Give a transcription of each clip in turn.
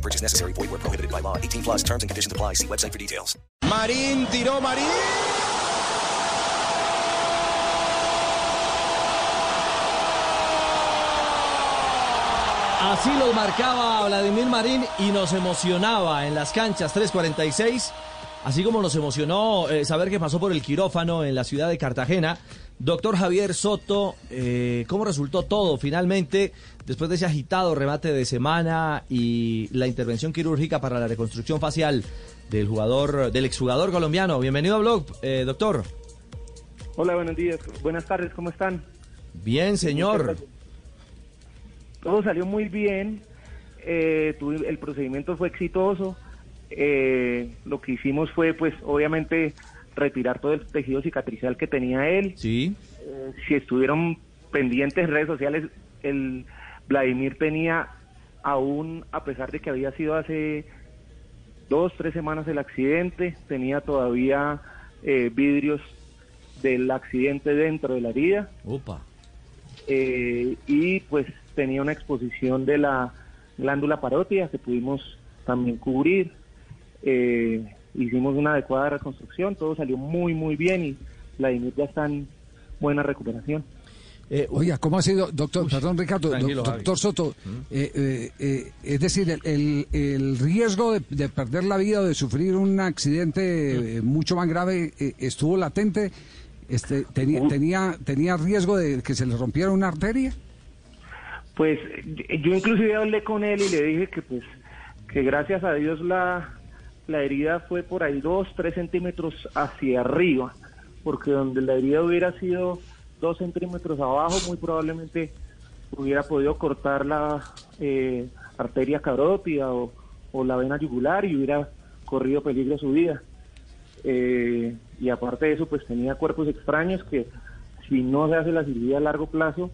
No purchase necessary. Void where prohibited by law. 18 plus terms and conditions apply. See website for details. Marín tiró Marín. Así lo marcaba Vladimir Marín y nos emocionaba en las canchas 346, así como nos emocionó eh, saber que pasó por el quirófano en la ciudad de Cartagena. Doctor Javier Soto, eh, ¿cómo resultó todo finalmente después de ese agitado remate de semana y la intervención quirúrgica para la reconstrucción facial del jugador, del exjugador colombiano? Bienvenido a Blog, eh, doctor. Hola, buenos días, buenas tardes, ¿cómo están? Bien, señor. Todo salió muy bien, eh, tuve- el procedimiento fue exitoso, eh, lo que hicimos fue, pues, obviamente, retirar todo el tejido cicatricial que tenía él. Sí. Eh, si estuvieron pendientes en redes sociales, el Vladimir tenía aún, a pesar de que había sido hace dos, tres semanas el accidente, tenía todavía eh, vidrios del accidente dentro de la herida Upa. eh, y pues tenía una exposición de la glándula parótida que pudimos también cubrir. Eh, hicimos una adecuada reconstrucción, todo salió muy muy bien y Vladimir ya está en buena recuperación. Eh, Oiga, ¿cómo ha sido, doctor, perdón Ricardo, doctor Soto, eh, eh, eh, es decir, el, el- el riesgo de, de perder la vida o de sufrir un accidente eh, mucho más grave eh, estuvo latente, este, tenía, tenía, tenía riesgo de que se le rompiera una arteria. Pues yo inclusive hablé con él y le dije que pues que gracias a Dios la, la herida fue por ahí dos, tres centímetros hacia arriba, porque donde la herida hubiera sido dos centímetros abajo, muy probablemente hubiera podido cortar la eh, arteria carótida o, o la vena yugular y hubiera corrido peligro su vida. Eh, y aparte de eso, pues tenía cuerpos extraños que si no se hace la cirugía a largo plazo,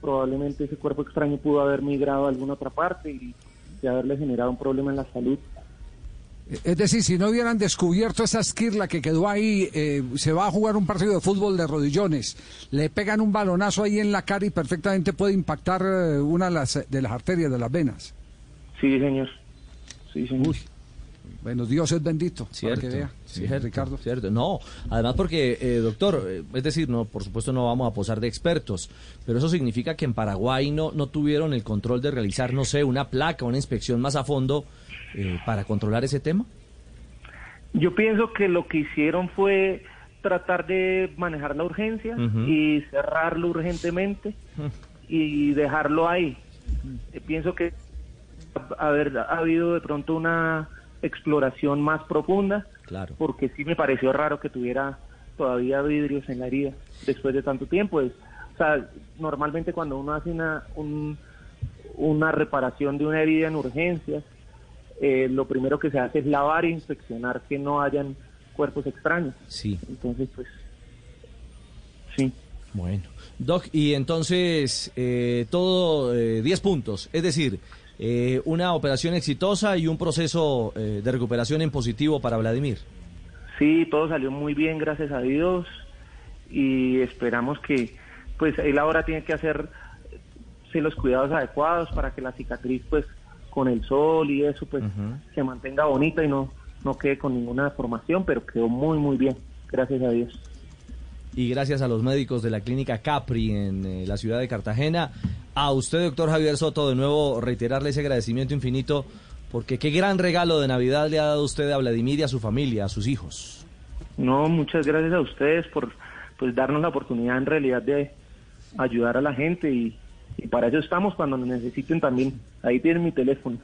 probablemente ese cuerpo extraño pudo haber migrado a alguna otra parte y, y haberle generado un problema en la salud. Es decir, si no hubieran descubierto esa esquirla que quedó ahí, eh, se va a jugar un partido de fútbol de rodillones, le pegan un balonazo ahí en la cara y perfectamente puede impactar eh, una de las, de las arterias, de las venas. Sí, señor. Sí, señor. Uy. Bueno, Dios es bendito. para Cierto, que vea. Cierto, Ricardo. cierto. No, además porque, eh, doctor, eh, es decir, no, por supuesto no vamos a posar de expertos, pero eso significa que en Paraguay no, no tuvieron el control de realizar, no sé, una placa, una inspección más a fondo eh, para controlar ese tema. Yo pienso que lo que hicieron fue tratar de manejar la urgencia y cerrarlo urgentemente y dejarlo ahí. Eh, pienso que haber ha habido de pronto una exploración más profunda, Claro. porque sí me pareció raro que tuviera todavía vidrios en la herida después de tanto tiempo. Es- o sea, normalmente cuando uno hace una, un- una reparación de una herida en urgencias, eh, lo primero que se hace es lavar e inspeccionar que no hayan cuerpos extraños. Sí, Entonces, pues, sí. bueno. Doc, y entonces eh, todo eh, 10 puntos, es decir, eh, una operación exitosa y un proceso eh, de recuperación en positivo para Vladimir. Sí, todo salió muy bien, gracias a Dios. Y esperamos que, pues, él ahora tiene que hacer eh, los cuidados adecuados para que la cicatriz, pues, con el sol y eso, pues, Ujú. se mantenga bonita y no, no quede con ninguna deformación, pero quedó muy, muy bien, gracias a Dios. y gracias a los médicos de la clínica Capri en eh, la ciudad de Cartagena. A usted, doctor Javier Soto, de nuevo reiterarle ese agradecimiento infinito, porque qué gran regalo de Navidad le ha dado usted a Vladimir y a su familia, a sus hijos. No, muchas gracias a ustedes por pues darnos la oportunidad en realidad de ayudar a la gente y, y para eso estamos cuando nos necesiten también. Ahí tienen mi teléfono.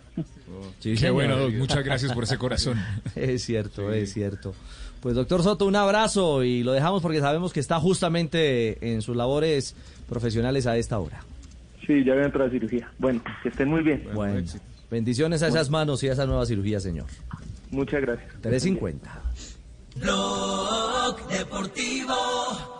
Sí, Qué señor. bueno, Doc. Muchas gracias por ese corazón. Es cierto, es cierto. Pues doctor Soto, un abrazo y lo dejamos porque sabemos que está justamente en sus labores profesionales a esta hora. Sí, ya voy a entrar a cirugía. Bueno, que estén muy bien. Bueno, bendiciones a esas manos y a esa nueva cirugía, señor. Muchas gracias. 350. Blog Deportivo.